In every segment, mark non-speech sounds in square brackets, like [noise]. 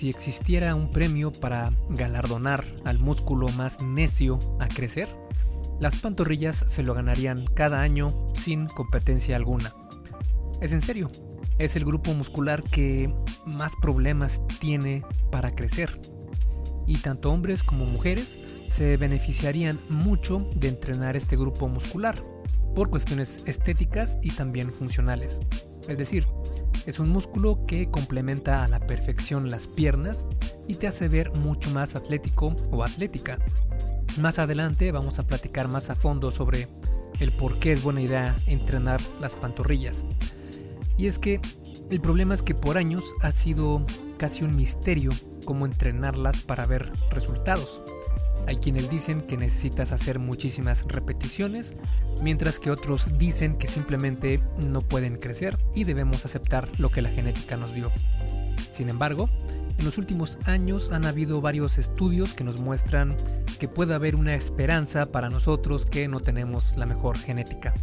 si existiera un premio para galardonar al músculo más necio a crecer, las pantorrillas se lo ganarían cada año sin competencia alguna. Es en serio, es el grupo muscular que más problemas tiene para crecer. Y tanto hombres como mujeres se beneficiarían mucho de entrenar este grupo muscular por cuestiones estéticas y también funcionales. Es decir, es un músculo que complementa a la perfección las piernas y te hace ver mucho más atlético o atlética. Más adelante vamos a platicar más a fondo sobre el por qué es buena idea entrenar las pantorrillas. Y es que el problema es que por años ha sido casi un misterio cómo entrenarlas para ver resultados. Hay quienes dicen que necesitas hacer muchísimas repeticiones, mientras que otros dicen que simplemente no pueden crecer y debemos aceptar lo que la genética nos dio. Sin embargo, en los últimos años han habido varios estudios que nos muestran que puede haber una esperanza para nosotros que no tenemos la mejor genética.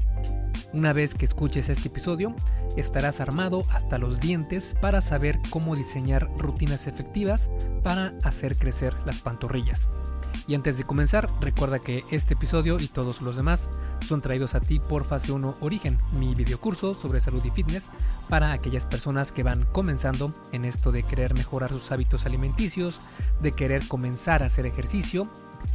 Una vez que escuches este episodio, estarás armado hasta los dientes para saber cómo diseñar rutinas efectivas para hacer crecer las pantorrillas. Y antes de comenzar, recuerda que este episodio y todos los demás son traídos a ti por Fase 1 Origen, mi videocurso sobre salud y fitness para aquellas personas que van comenzando en esto de querer mejorar sus hábitos alimenticios, de querer comenzar a hacer ejercicio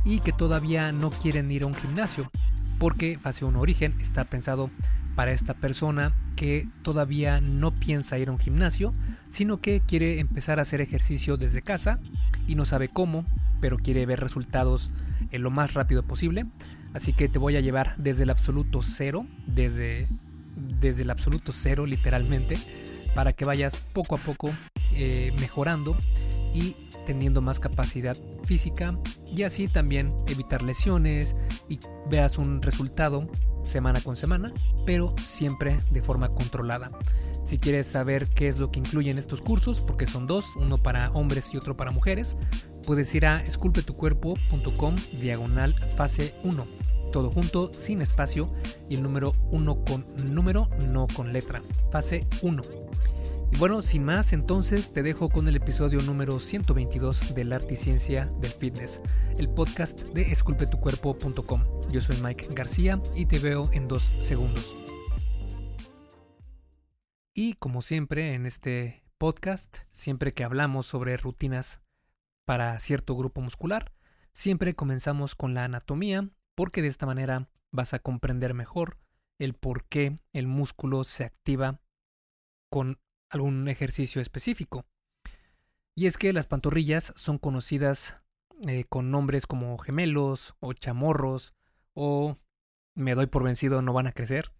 y que todavía no quieren ir a un gimnasio, porque Fase 1 Origen está pensado para esta persona que todavía no piensa ir a un gimnasio, sino que quiere empezar a hacer ejercicio desde casa y no sabe cómo, pero quiere ver resultados en lo más rápido posible. Así que te voy a llevar desde el absoluto cero, desde, desde el absoluto cero literalmente, para que vayas poco a poco eh, mejorando y teniendo más capacidad física y así también evitar lesiones y veas un resultado semana con semana, pero siempre de forma controlada. Si quieres saber qué es lo que incluyen estos cursos, porque son dos, uno para hombres y otro para mujeres, puedes ir a esculpetucuerpo.com diagonal fase 1. Todo junto, sin espacio y el número 1 con número, no con letra. Fase 1. Y bueno, sin más, entonces te dejo con el episodio número 122 del Arte y Ciencia del Fitness, el podcast de esculpetucuerpo.com. Yo soy Mike García y te veo en dos segundos. Y como siempre en este podcast, siempre que hablamos sobre rutinas para cierto grupo muscular, siempre comenzamos con la anatomía, porque de esta manera vas a comprender mejor el por qué el músculo se activa con algún ejercicio específico. Y es que las pantorrillas son conocidas eh, con nombres como gemelos o chamorros o me doy por vencido no van a crecer.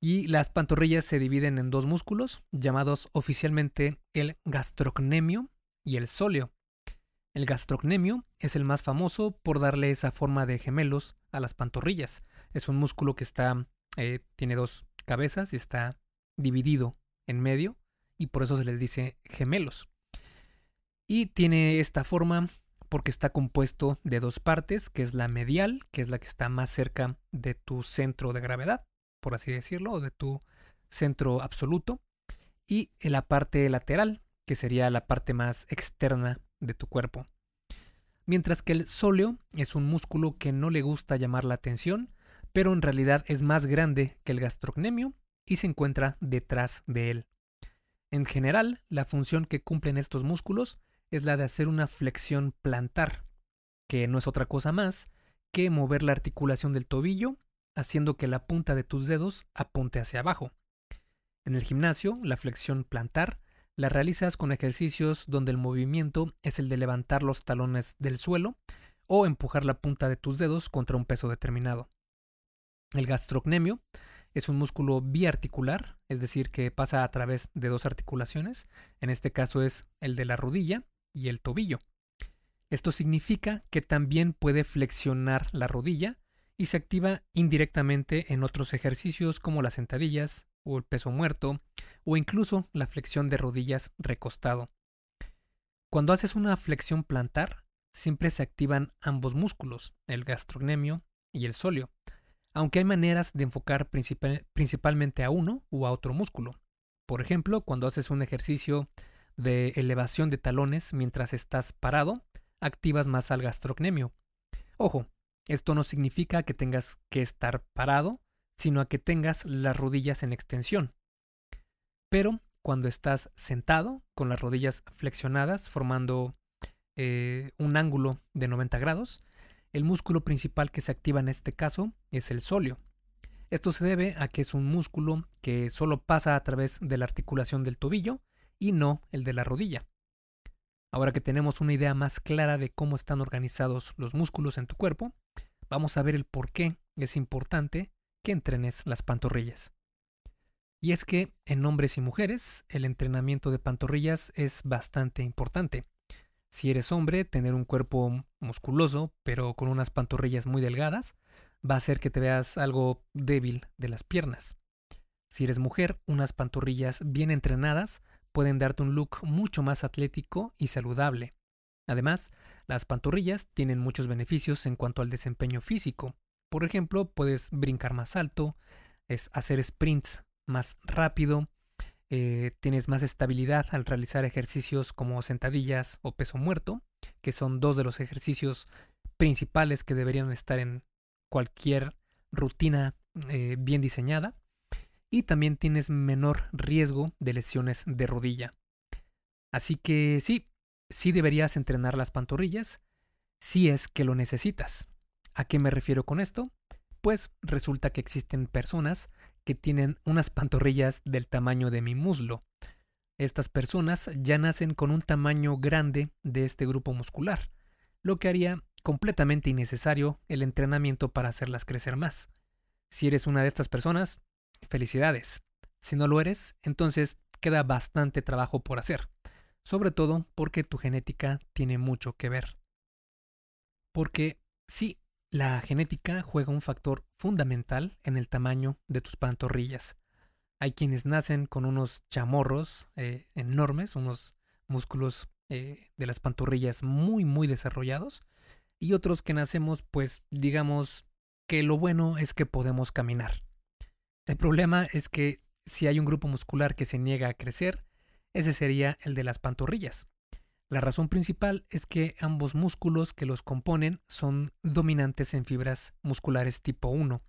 Y las pantorrillas se dividen en dos músculos, llamados oficialmente el gastrocnemio y el sóleo. El gastrocnemio es el más famoso por darle esa forma de gemelos a las pantorrillas. Es un músculo que está, eh, tiene dos cabezas y está dividido en medio y por eso se les dice gemelos. Y tiene esta forma porque está compuesto de dos partes, que es la medial, que es la que está más cerca de tu centro de gravedad, por así decirlo, o de tu centro absoluto, y la parte lateral, que sería la parte más externa de tu cuerpo. Mientras que el sóleo es un músculo que no le gusta llamar la atención, pero en realidad es más grande que el gastrocnemio y se encuentra detrás de él. En general, la función que cumplen estos músculos es la de hacer una flexión plantar, que no es otra cosa más que mover la articulación del tobillo haciendo que la punta de tus dedos apunte hacia abajo. En el gimnasio, la flexión plantar la realizas con ejercicios donde el movimiento es el de levantar los talones del suelo o empujar la punta de tus dedos contra un peso determinado. El gastrocnemio es un músculo biarticular, es decir, que pasa a través de dos articulaciones, en este caso es el de la rodilla y el tobillo. Esto significa que también puede flexionar la rodilla y se activa indirectamente en otros ejercicios como las sentadillas o el peso muerto o incluso la flexión de rodillas recostado. Cuando haces una flexión plantar, siempre se activan ambos músculos, el gastrocnemio y el sóleo, aunque hay maneras de enfocar principalmente a uno u a otro músculo. Por ejemplo, cuando haces un ejercicio de elevación de talones mientras estás parado, activas más al gastrocnemio. Ojo, esto no significa que tengas que estar parado, sino a que tengas las rodillas en extensión. Pero cuando estás sentado, con las rodillas flexionadas, formando eh, un ángulo de 90 grados, el músculo principal que se activa en este caso es el sóleo. Esto se debe a que es un músculo que solo pasa a través de la articulación del tobillo y no el de la rodilla. Ahora que tenemos una idea más clara de cómo están organizados los músculos en tu cuerpo, vamos a ver el por qué es importante que entrenes las pantorrillas. Y es que en hombres y mujeres el entrenamiento de pantorrillas es bastante importante. Si eres hombre, tener un cuerpo musculoso pero con unas pantorrillas muy delgadas va a hacer que te veas algo débil de las piernas. Si eres mujer, unas pantorrillas bien entrenadas pueden darte un look mucho más atlético y saludable. Además, las pantorrillas tienen muchos beneficios en cuanto al desempeño físico. Por ejemplo, puedes brincar más alto, es hacer sprints más rápido, eh, tienes más estabilidad al realizar ejercicios como sentadillas o peso muerto, que son dos de los ejercicios principales que deberían estar en cualquier rutina eh, bien diseñada y también tienes menor riesgo de lesiones de rodilla. Así que sí, sí deberías entrenar las pantorrillas si es que lo necesitas. ¿A qué me refiero con esto? Pues resulta que existen personas que tienen unas pantorrillas del tamaño de mi muslo. Estas personas ya nacen con un tamaño grande de este grupo muscular, lo que haría completamente innecesario el entrenamiento para hacerlas crecer más. Si eres una de estas personas, Felicidades. Si no lo eres, entonces queda bastante trabajo por hacer, sobre todo porque tu genética tiene mucho que ver. Porque sí, la genética juega un factor fundamental en el tamaño de tus pantorrillas. Hay quienes nacen con unos chamorros eh, enormes, unos músculos eh, de las pantorrillas muy muy desarrollados, y otros que nacemos pues digamos que lo bueno es que podemos caminar. El problema es que si hay un grupo muscular que se niega a crecer, ese sería el de las pantorrillas. La razón principal es que ambos músculos que los componen son dominantes en fibras musculares tipo 1.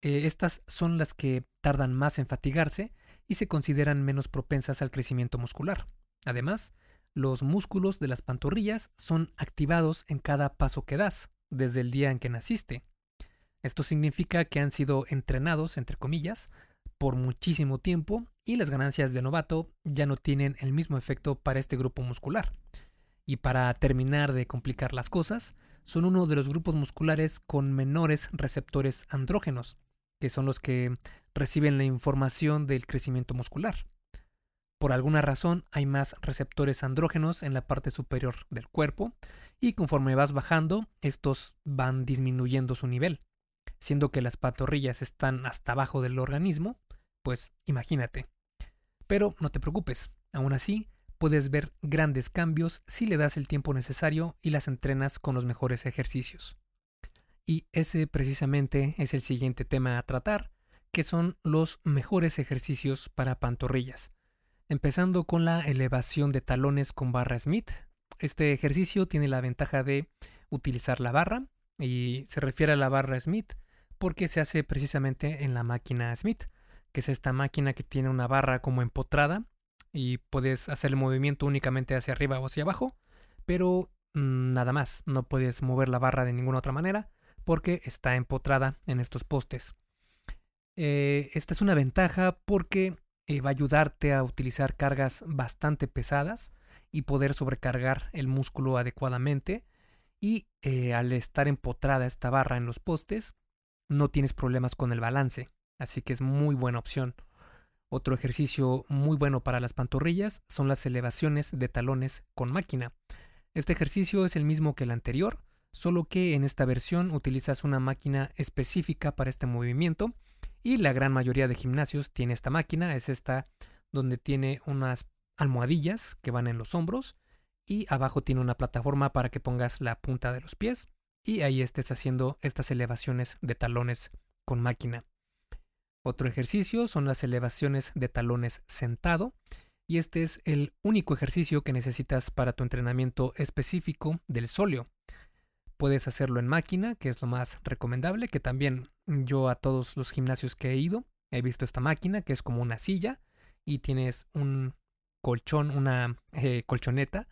Eh, estas son las que tardan más en fatigarse y se consideran menos propensas al crecimiento muscular. Además, los músculos de las pantorrillas son activados en cada paso que das, desde el día en que naciste. Esto significa que han sido entrenados, entre comillas, por muchísimo tiempo y las ganancias de novato ya no tienen el mismo efecto para este grupo muscular. Y para terminar de complicar las cosas, son uno de los grupos musculares con menores receptores andrógenos, que son los que reciben la información del crecimiento muscular. Por alguna razón hay más receptores andrógenos en la parte superior del cuerpo y conforme vas bajando, estos van disminuyendo su nivel siendo que las pantorrillas están hasta abajo del organismo, pues imagínate. Pero no te preocupes, aún así puedes ver grandes cambios si le das el tiempo necesario y las entrenas con los mejores ejercicios. Y ese precisamente es el siguiente tema a tratar, que son los mejores ejercicios para pantorrillas. Empezando con la elevación de talones con barra Smith. Este ejercicio tiene la ventaja de utilizar la barra y se refiere a la barra Smith porque se hace precisamente en la máquina Smith, que es esta máquina que tiene una barra como empotrada y puedes hacer el movimiento únicamente hacia arriba o hacia abajo, pero mm, nada más, no puedes mover la barra de ninguna otra manera porque está empotrada en estos postes. Eh, esta es una ventaja porque eh, va a ayudarte a utilizar cargas bastante pesadas y poder sobrecargar el músculo adecuadamente y eh, al estar empotrada esta barra en los postes no tienes problemas con el balance, así que es muy buena opción. Otro ejercicio muy bueno para las pantorrillas son las elevaciones de talones con máquina. Este ejercicio es el mismo que el anterior, solo que en esta versión utilizas una máquina específica para este movimiento y la gran mayoría de gimnasios tiene esta máquina, es esta donde tiene unas almohadillas que van en los hombros y abajo tiene una plataforma para que pongas la punta de los pies y ahí estés haciendo estas elevaciones de talones con máquina. Otro ejercicio son las elevaciones de talones sentado. y este es el único ejercicio que necesitas para tu entrenamiento específico del sóleo. Puedes hacerlo en máquina, que es lo más recomendable, que también yo a todos los gimnasios que he ido he visto esta máquina, que es como una silla y tienes un colchón, una eh, colchoneta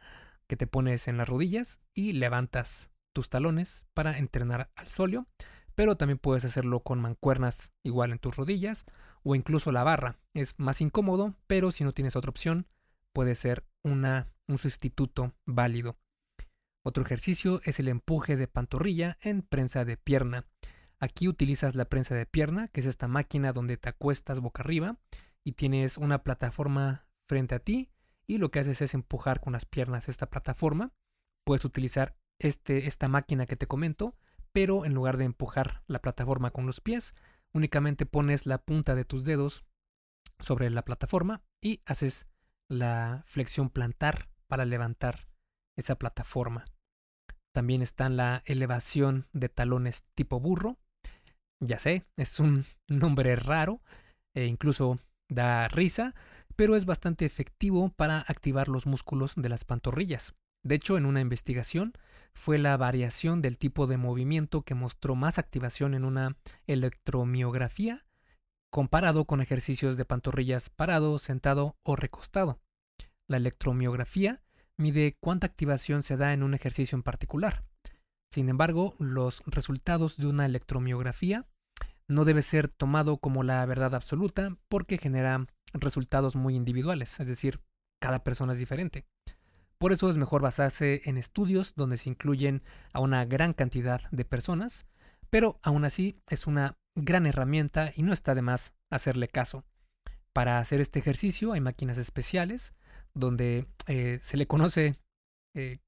que te pones en las rodillas y levantas tus talones para entrenar al sóleo, pero también puedes hacerlo con mancuernas igual en tus rodillas o incluso la barra. Es más incómodo, pero si no tienes otra opción, puede ser una, un sustituto válido. Otro ejercicio es el empuje de pantorrilla en prensa de pierna. Aquí utilizas la prensa de pierna, que es esta máquina donde te acuestas boca arriba y tienes una plataforma frente a ti y lo que haces es empujar con las piernas esta plataforma. Puedes utilizar este, esta máquina que te comento, pero en lugar de empujar la plataforma con los pies, únicamente pones la punta de tus dedos sobre la plataforma y haces la flexión plantar para levantar esa plataforma. También está la elevación de talones tipo burro. Ya sé, es un [laughs] nombre raro e incluso da risa, pero es bastante efectivo para activar los músculos de las pantorrillas. De hecho, en una investigación fue la variación del tipo de movimiento que mostró más activación en una electromiografía comparado con ejercicios de pantorrillas parado, sentado o recostado. La electromiografía mide cuánta activación se da en un ejercicio en particular. Sin embargo, los resultados de una electromiografía no debe ser tomado como la verdad absoluta porque genera resultados muy individuales, es decir, cada persona es diferente. Por eso es mejor basarse en estudios donde se incluyen a una gran cantidad de personas, pero aún así es una gran herramienta y no está de más hacerle caso. Para hacer este ejercicio hay máquinas especiales donde eh, se le conoce eh,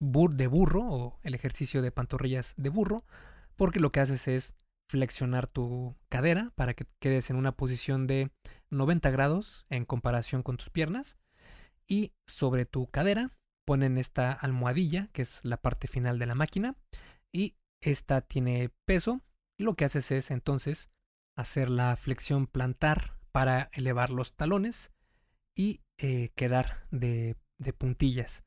de burro o el ejercicio de pantorrillas de burro, porque lo que haces es flexionar tu cadera para que quedes en una posición de 90 grados en comparación con tus piernas y sobre tu cadera ponen esta almohadilla que es la parte final de la máquina y esta tiene peso lo que haces es entonces hacer la flexión plantar para elevar los talones y eh, quedar de, puntillas.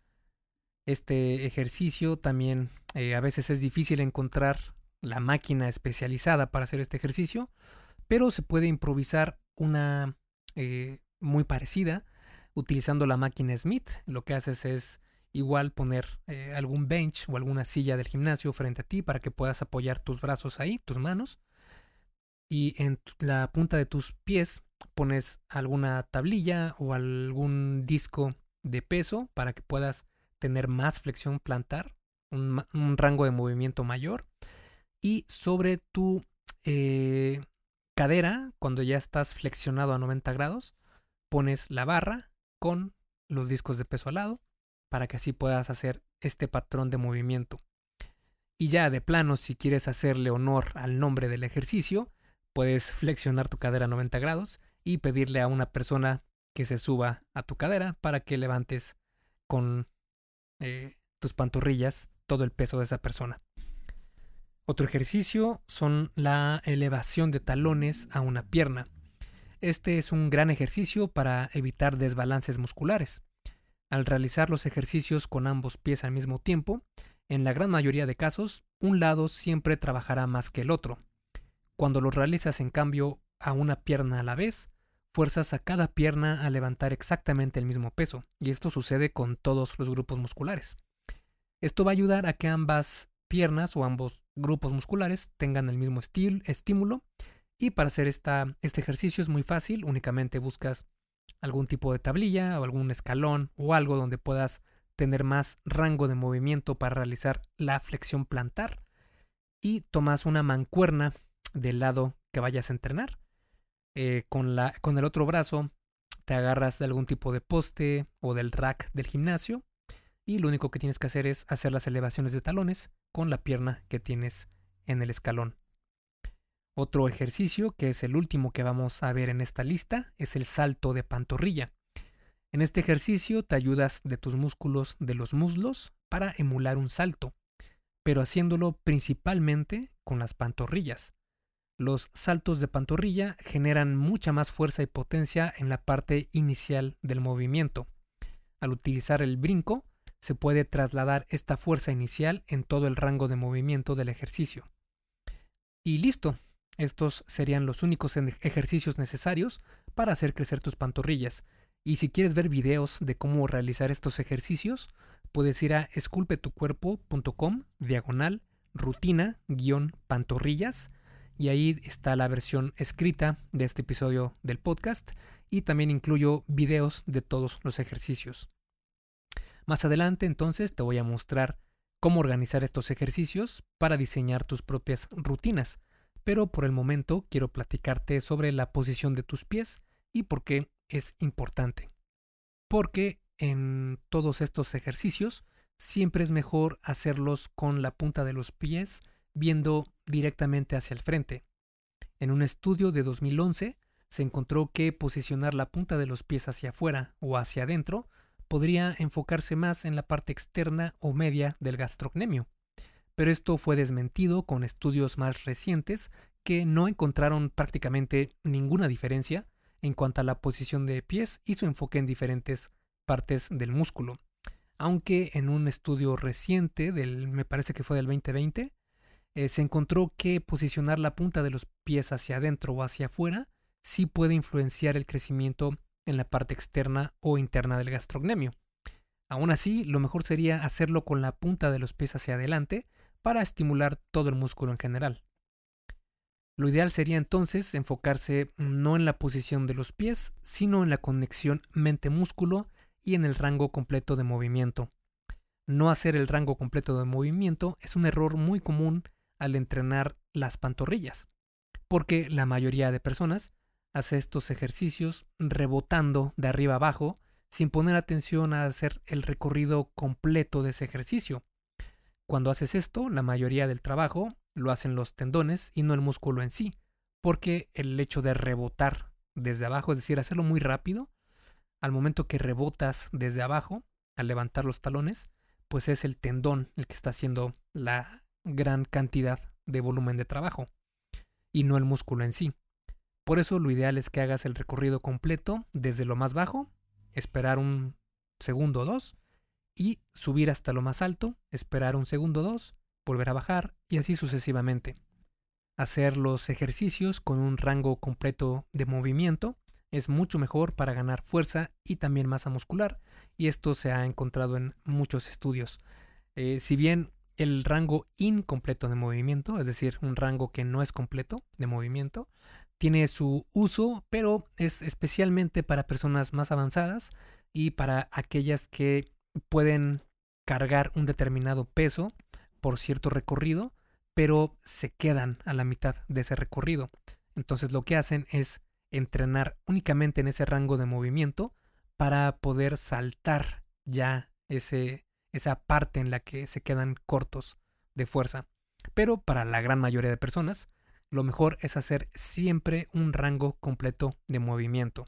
Este ejercicio también eh, a veces es difícil encontrar la máquina especializada para hacer este ejercicio, pero se puede improvisar una eh, muy parecida utilizando la máquina Smith. Lo que haces es igual poner eh, algún bench o alguna silla del gimnasio frente a ti para que puedas apoyar tus brazos ahí, tus manos. Y en la punta de tus pies pones alguna tablilla o algún disco de peso para que puedas tener más flexión plantar, un rango de movimiento mayor y sobre tu eh, cadera, cuando ya estás flexionado a 90 grados, pones la barra con los discos de peso al lado para que así puedas hacer este patrón de movimiento. Y ya de plano, si quieres hacerle honor al nombre del ejercicio, puedes flexionar tu cadera a 90 grados y pedirle a una persona que se suba a tu cadera para que levantes con eh, tus pantorrillas todo el peso de esa persona. Otro ejercicio son la elevación de talones a una pierna. Este es un gran ejercicio para evitar desbalances musculares. Al realizar los ejercicios con ambos pies al mismo tiempo, en la gran mayoría de casos, un lado siempre trabajará más que el otro. Cuando los realizas en cambio a una pierna a la vez, fuerzas a cada pierna a levantar exactamente el mismo peso, y esto sucede con todos los grupos musculares. Esto va a ayudar a que ambas piernas o ambos grupos musculares tengan el mismo estímulo. Y para hacer esta, este ejercicio es muy fácil, únicamente buscas algún tipo de tablilla o algún escalón o algo donde puedas tener más rango de movimiento para realizar la flexión plantar y tomas una mancuerna del lado que vayas a entrenar. Eh, con, la, con el otro brazo te agarras de algún tipo de poste o del rack del gimnasio y lo único que tienes que hacer es hacer las elevaciones de talones con la pierna que tienes en el escalón. Otro ejercicio, que es el último que vamos a ver en esta lista, es el salto de pantorrilla. En este ejercicio te ayudas de tus músculos de los muslos para emular un salto, pero haciéndolo principalmente con las pantorrillas. Los saltos de pantorrilla generan mucha más fuerza y potencia en la parte inicial del movimiento. Al utilizar el brinco, se puede trasladar esta fuerza inicial en todo el rango de movimiento del ejercicio. Y listo, estos serían los únicos ejercicios necesarios para hacer crecer tus pantorrillas. Y si quieres ver videos de cómo realizar estos ejercicios, puedes ir a esculpetucuerpo.com diagonal rutina guion pantorrillas y ahí está la versión escrita de este episodio del podcast y también incluyo videos de todos los ejercicios. Más adelante entonces te voy a mostrar cómo organizar estos ejercicios para diseñar tus propias rutinas, pero por el momento quiero platicarte sobre la posición de tus pies y por qué es importante. Porque en todos estos ejercicios siempre es mejor hacerlos con la punta de los pies viendo directamente hacia el frente. En un estudio de 2011 se encontró que posicionar la punta de los pies hacia afuera o hacia adentro podría enfocarse más en la parte externa o media del gastrocnemio. Pero esto fue desmentido con estudios más recientes que no encontraron prácticamente ninguna diferencia en cuanto a la posición de pies y su enfoque en diferentes partes del músculo. Aunque en un estudio reciente del me parece que fue del 2020 eh, se encontró que posicionar la punta de los pies hacia adentro o hacia afuera sí puede influenciar el crecimiento en la parte externa o interna del gastrocnemio. Aún así, lo mejor sería hacerlo con la punta de los pies hacia adelante para estimular todo el músculo en general. Lo ideal sería entonces enfocarse no en la posición de los pies, sino en la conexión mente-músculo y en el rango completo de movimiento. No hacer el rango completo de movimiento es un error muy común al entrenar las pantorrillas, porque la mayoría de personas hace estos ejercicios rebotando de arriba abajo sin poner atención a hacer el recorrido completo de ese ejercicio. Cuando haces esto, la mayoría del trabajo lo hacen los tendones y no el músculo en sí, porque el hecho de rebotar desde abajo, es decir, hacerlo muy rápido, al momento que rebotas desde abajo, al levantar los talones, pues es el tendón el que está haciendo la gran cantidad de volumen de trabajo y no el músculo en sí. Por eso lo ideal es que hagas el recorrido completo desde lo más bajo, esperar un segundo o dos y subir hasta lo más alto, esperar un segundo o dos, volver a bajar y así sucesivamente. Hacer los ejercicios con un rango completo de movimiento es mucho mejor para ganar fuerza y también masa muscular y esto se ha encontrado en muchos estudios. Eh, si bien el rango incompleto de movimiento, es decir, un rango que no es completo de movimiento. Tiene su uso, pero es especialmente para personas más avanzadas y para aquellas que pueden cargar un determinado peso por cierto recorrido, pero se quedan a la mitad de ese recorrido. Entonces lo que hacen es entrenar únicamente en ese rango de movimiento para poder saltar ya ese esa parte en la que se quedan cortos de fuerza. Pero para la gran mayoría de personas, lo mejor es hacer siempre un rango completo de movimiento.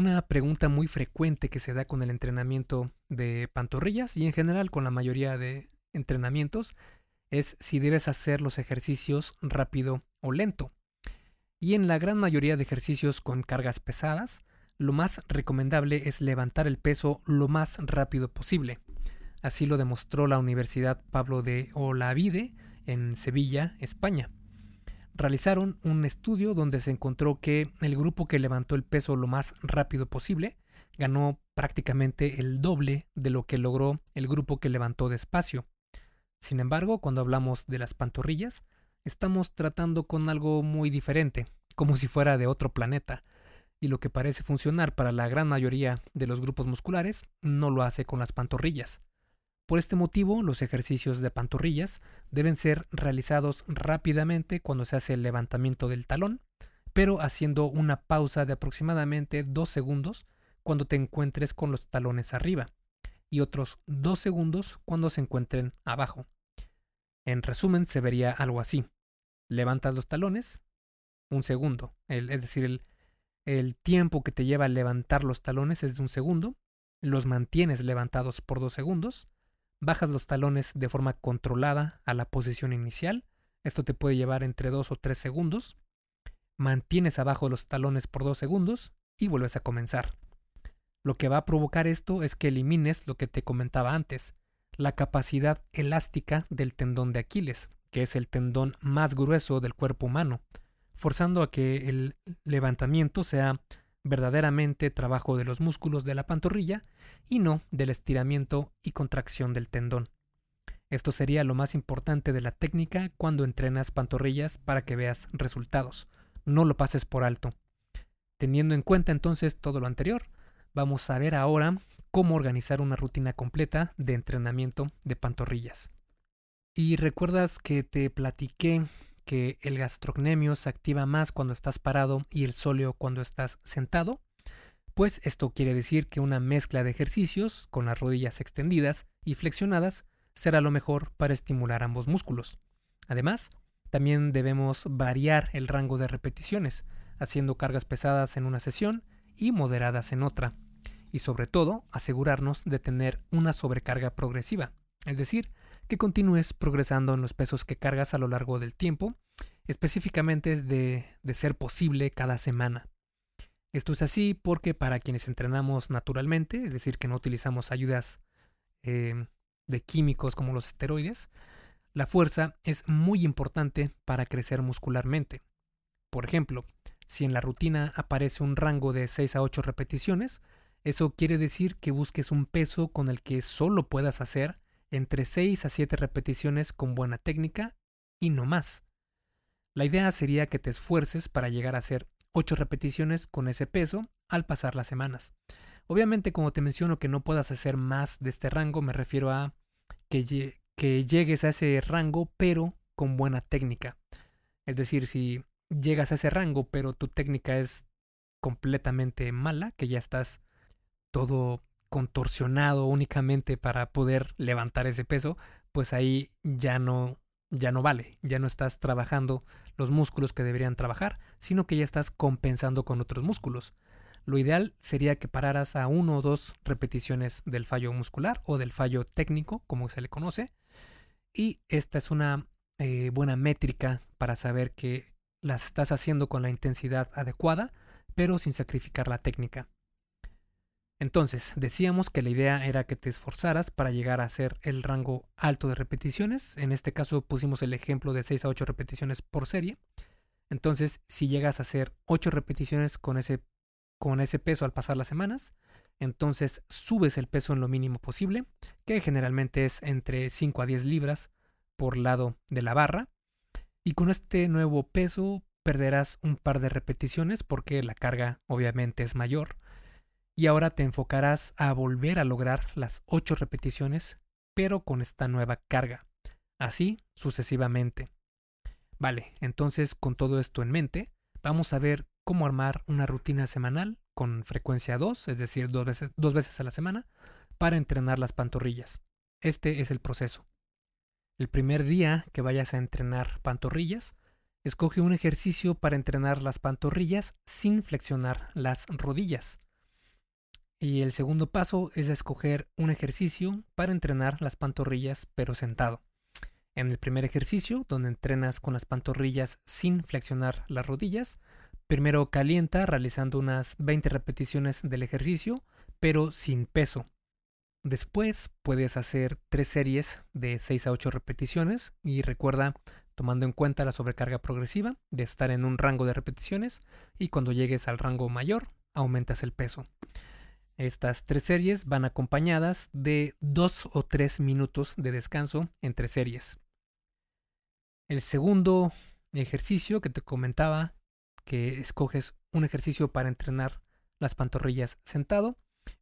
Una pregunta muy frecuente que se da con el entrenamiento de pantorrillas y en general con la mayoría de entrenamientos es si debes hacer los ejercicios rápido o lento. Y en la gran mayoría de ejercicios con cargas pesadas, lo más recomendable es levantar el peso lo más rápido posible. Así lo demostró la Universidad Pablo de Olavide en Sevilla, España. Realizaron un estudio donde se encontró que el grupo que levantó el peso lo más rápido posible ganó prácticamente el doble de lo que logró el grupo que levantó despacio. Sin embargo, cuando hablamos de las pantorrillas, estamos tratando con algo muy diferente, como si fuera de otro planeta, y lo que parece funcionar para la gran mayoría de los grupos musculares no lo hace con las pantorrillas. Por este motivo, los ejercicios de pantorrillas deben ser realizados rápidamente cuando se hace el levantamiento del talón, pero haciendo una pausa de aproximadamente dos segundos cuando te encuentres con los talones arriba y otros dos segundos cuando se encuentren abajo. En resumen, se vería algo así. Levantas los talones, un segundo, es decir, el, el tiempo que te lleva a levantar los talones es de un segundo, los mantienes levantados por dos segundos, bajas los talones de forma controlada a la posición inicial, esto te puede llevar entre dos o tres segundos, mantienes abajo los talones por dos segundos y vuelves a comenzar. Lo que va a provocar esto es que elimines lo que te comentaba antes, la capacidad elástica del tendón de Aquiles, que es el tendón más grueso del cuerpo humano, forzando a que el levantamiento sea verdaderamente trabajo de los músculos de la pantorrilla y no del estiramiento y contracción del tendón. Esto sería lo más importante de la técnica cuando entrenas pantorrillas para que veas resultados. No lo pases por alto. Teniendo en cuenta entonces todo lo anterior, vamos a ver ahora cómo organizar una rutina completa de entrenamiento de pantorrillas. Y recuerdas que te platiqué que el gastrocnemio se activa más cuando estás parado y el sóleo cuando estás sentado. Pues esto quiere decir que una mezcla de ejercicios con las rodillas extendidas y flexionadas será lo mejor para estimular ambos músculos. Además, también debemos variar el rango de repeticiones, haciendo cargas pesadas en una sesión y moderadas en otra, y sobre todo asegurarnos de tener una sobrecarga progresiva, es decir, que continúes progresando en los pesos que cargas a lo largo del tiempo, específicamente es de, ser posible cada semana. Esto es así porque para quienes entrenamos naturalmente, es decir, que no utilizamos ayudas eh, de químicos como los esteroides, la fuerza es muy importante para crecer muscularmente. Por ejemplo, si en la rutina aparece un rango de 6 a 8 repeticiones, eso quiere decir que busques un peso con el que solo puedas hacer entre 6 a 7 repeticiones con buena técnica y no más. La idea sería que te esfuerces para llegar a hacer 8 repeticiones con ese peso al pasar las semanas. Obviamente, como te menciono que no puedas hacer más de este rango, me refiero a que, que llegues a ese rango pero con buena técnica. Es decir, si llegas a ese rango, pero tu técnica es completamente mala, que ya estás todo contorsionado únicamente para poder levantar ese peso, pues ahí ya no ya no vale, ya no estás trabajando los músculos que deberían trabajar, sino que ya estás compensando con otros músculos. Lo ideal sería que pararas a uno o dos repeticiones del fallo muscular o del fallo técnico, como se le conoce, y esta es una eh, buena métrica para saber que las estás haciendo con la intensidad adecuada, pero sin sacrificar la técnica. Entonces, decíamos que la idea era que te esforzaras para llegar a hacer el rango alto de repeticiones. En este caso pusimos el ejemplo de 6 a 8 repeticiones por serie. Entonces, si llegas a hacer 8 repeticiones con ese, con ese peso al pasar las semanas, entonces subes el peso en lo mínimo posible, que generalmente es entre 5 a 10 libras por lado de la barra. Y con este nuevo peso perderás un par de repeticiones porque la carga obviamente es mayor. Y ahora te enfocarás a volver a lograr las 8 repeticiones, pero con esta nueva carga. Así sucesivamente. Vale, entonces con todo esto en mente, vamos a ver cómo armar una rutina semanal con frecuencia 2, es decir, dos veces, dos veces a la semana, para entrenar las pantorrillas. Este es el proceso. El primer día que vayas a entrenar pantorrillas, escoge un ejercicio para entrenar las pantorrillas sin flexionar las rodillas. Y el segundo paso es escoger un ejercicio para entrenar las pantorrillas pero sentado. En el primer ejercicio, donde entrenas con las pantorrillas sin flexionar las rodillas, primero calienta realizando unas 20 repeticiones del ejercicio pero sin peso. Después puedes hacer tres series de 6 a 8 repeticiones y recuerda tomando en cuenta la sobrecarga progresiva de estar en un rango de repeticiones y cuando llegues al rango mayor aumentas el peso. Estas tres series van acompañadas de dos o tres minutos de descanso entre series. El segundo ejercicio que te comentaba, que escoges un ejercicio para entrenar las pantorrillas sentado,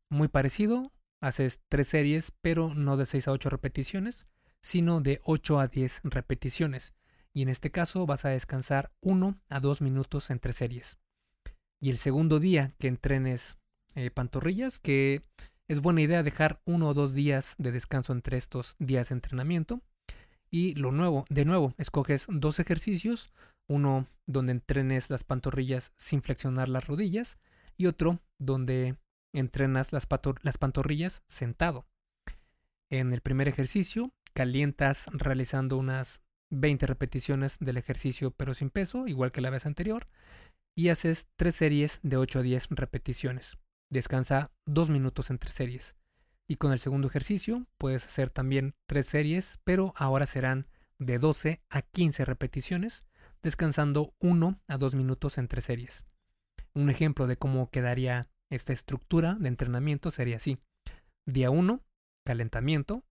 muy parecido, haces tres series, pero no de 6 a 8 repeticiones, sino de 8 a 10 repeticiones. Y en este caso vas a descansar 1 a 2 minutos entre series. Y el segundo día que entrenes eh, pantorrillas, que es buena idea dejar uno o dos días de descanso entre estos días de entrenamiento. Y lo nuevo, de nuevo, escoges dos ejercicios, uno donde entrenes las pantorrillas sin flexionar las rodillas y otro donde entrenas las, las pantorrillas sentado. En el primer ejercicio calientas realizando unas 20 repeticiones del ejercicio pero sin peso, igual que la vez anterior, y haces tres series de 8 a 10 repeticiones. Descansa 2 minutos entre series. Y con el segundo ejercicio puedes hacer también tres series, pero ahora serán de 12 a 15 repeticiones, descansando 1 a 2 minutos entre series. Un ejemplo de cómo quedaría esta estructura de entrenamiento sería así. Día 1, calentamiento.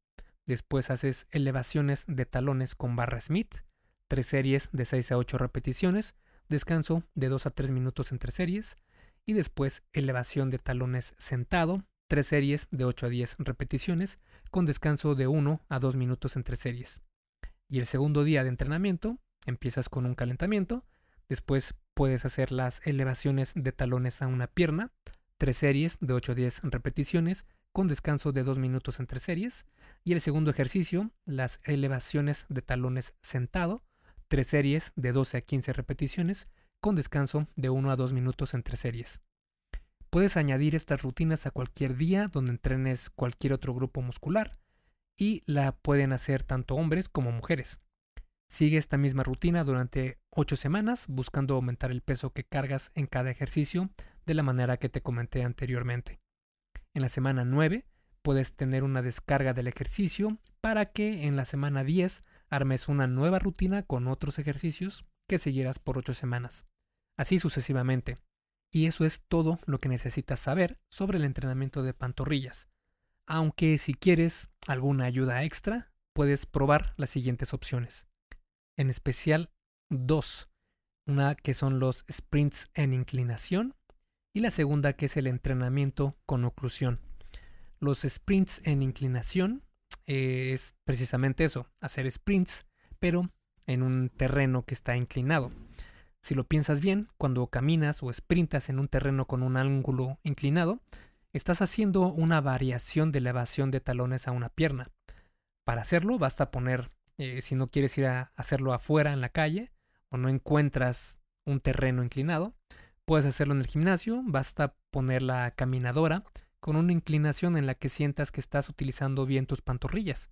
Después haces elevaciones de talones con barra Smith, tres series de 6 a 8 repeticiones, descanso de 2 a 3 minutos entre series, y después elevación de talones sentado, tres series de 8 a 10 repeticiones, con descanso de 1 a 2 minutos entre series. Y el segundo día de entrenamiento, empiezas con un calentamiento, después puedes hacer las elevaciones de talones a una pierna, tres series de 8 a 10 repeticiones, con descanso de 2 minutos entre series, y el segundo ejercicio, las elevaciones de talones sentado, tres series de 12 a 15 repeticiones, con descanso de 1 a 2 minutos entre series. Puedes añadir estas rutinas a cualquier día donde entrenes cualquier otro grupo muscular y la pueden hacer tanto hombres como mujeres. Sigue esta misma rutina durante 8 semanas buscando aumentar el peso que cargas en cada ejercicio de la manera que te comenté anteriormente. En la semana 9 puedes tener una descarga del ejercicio para que en la semana 10 armes una nueva rutina con otros ejercicios que seguirás por 8 semanas. Así sucesivamente. Y eso es todo lo que necesitas saber sobre el entrenamiento de pantorrillas. Aunque si quieres alguna ayuda extra, puedes probar las siguientes opciones. En especial dos. Una que son los sprints en inclinación y la segunda que es el entrenamiento con oclusión. Los sprints en inclinación eh, es precisamente eso, hacer sprints, pero en un terreno que está inclinado. Si lo piensas bien, cuando caminas o sprintas en un terreno con un ángulo inclinado, estás haciendo una variación de elevación de talones a una pierna. Para hacerlo basta poner, eh, si no quieres ir a hacerlo afuera en la calle o no encuentras un terreno inclinado, puedes hacerlo en el gimnasio, basta poner la caminadora con una inclinación en la que sientas que estás utilizando bien tus pantorrillas.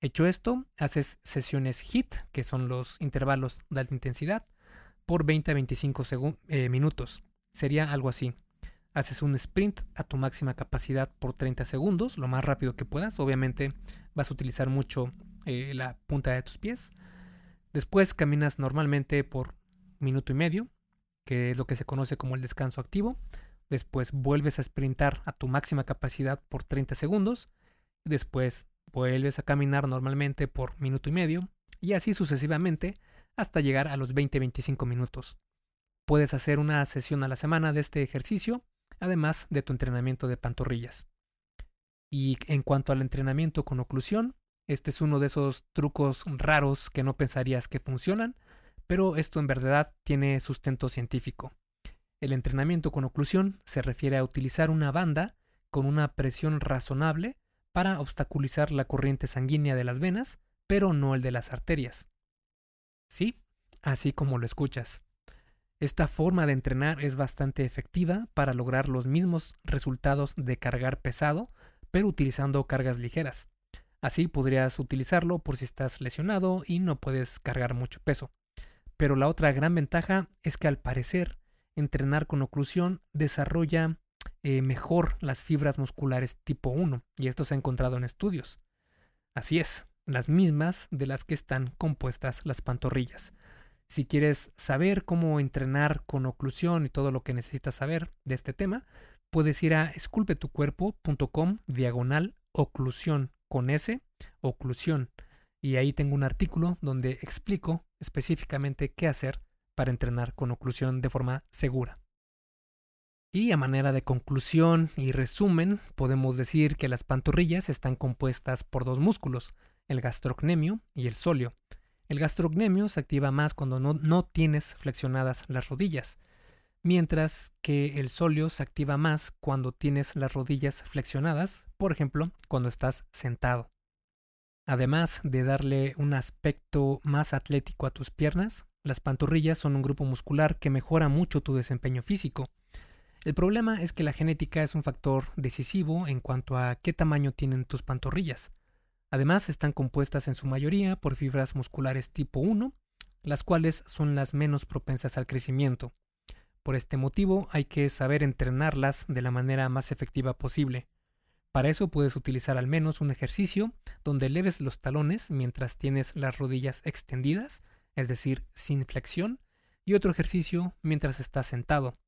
Hecho esto, haces sesiones HIT, que son los intervalos de alta intensidad, por 20 a 25 eh, minutos. Sería algo así. Haces un sprint a tu máxima capacidad por 30 segundos, lo más rápido que puedas. Obviamente vas a utilizar mucho eh, la punta de tus pies. Después caminas normalmente por minuto y medio, que es lo que se conoce como el descanso activo. Después vuelves a sprintar a tu máxima capacidad por 30 segundos. Después vuelves a caminar normalmente por minuto y medio. Y así sucesivamente hasta llegar a los 20-25 minutos. Puedes hacer una sesión a la semana de este ejercicio, además de tu entrenamiento de pantorrillas. Y en cuanto al entrenamiento con oclusión, este es uno de esos trucos raros que no pensarías que funcionan, pero esto en verdad tiene sustento científico. El entrenamiento con oclusión se refiere a utilizar una banda con una presión razonable para obstaculizar la corriente sanguínea de las venas, pero no el de las arterias. Sí, así como lo escuchas. Esta forma de entrenar es bastante efectiva para lograr los mismos resultados de cargar pesado, pero utilizando cargas ligeras. Así podrías utilizarlo por si estás lesionado y no puedes cargar mucho peso. Pero la otra gran ventaja es que al parecer entrenar con oclusión desarrolla eh, mejor las fibras musculares tipo 1 y esto se ha encontrado en estudios. Así es, las mismas de las que están compuestas las pantorrillas. Si quieres saber cómo entrenar con oclusión y todo lo que necesitas saber de este tema, puedes ir a esculpetucuerpo.com diagonal oclusión con S, oclusión. Y ahí tengo un artículo donde explico específicamente qué hacer para entrenar con oclusión de forma segura. Y a manera de conclusión y resumen, podemos decir que las pantorrillas están compuestas por dos músculos, el gastrocnemio y el sóleo. El gastrocnemio se activa más cuando no, tienes flexionadas las rodillas, mientras que el sóleo se activa más cuando tienes las rodillas flexionadas, por ejemplo, cuando estás sentado. Además de darle un aspecto más atlético a tus piernas, las pantorrillas son un grupo muscular que mejora mucho tu desempeño físico. El problema es que la genética es un factor decisivo en cuanto a qué tamaño tienen tus pantorrillas. Además, están compuestas en su mayoría por fibras musculares tipo 1, las cuales son las menos propensas al crecimiento. Por este motivo hay que saber entrenarlas de la manera más efectiva posible. Para eso puedes utilizar al menos un ejercicio donde leves los talones mientras tienes las rodillas extendidas, es decir, sin flexión, y otro ejercicio mientras estás sentado.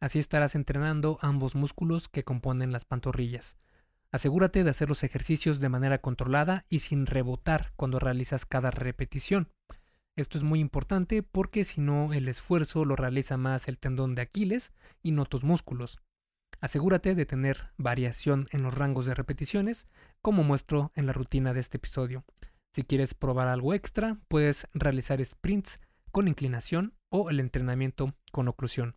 Así estarás entrenando ambos músculos que componen las pantorrillas. Asegúrate de hacer los ejercicios de manera controlada y sin rebotar cuando realizas cada repetición. Esto es muy importante porque si no el esfuerzo lo realiza más el tendón de Aquiles y no tus músculos. Asegúrate de tener variación en los rangos de repeticiones, como muestro en la rutina de este episodio. Si quieres probar algo extra, puedes realizar sprints con inclinación o el entrenamiento con oclusión.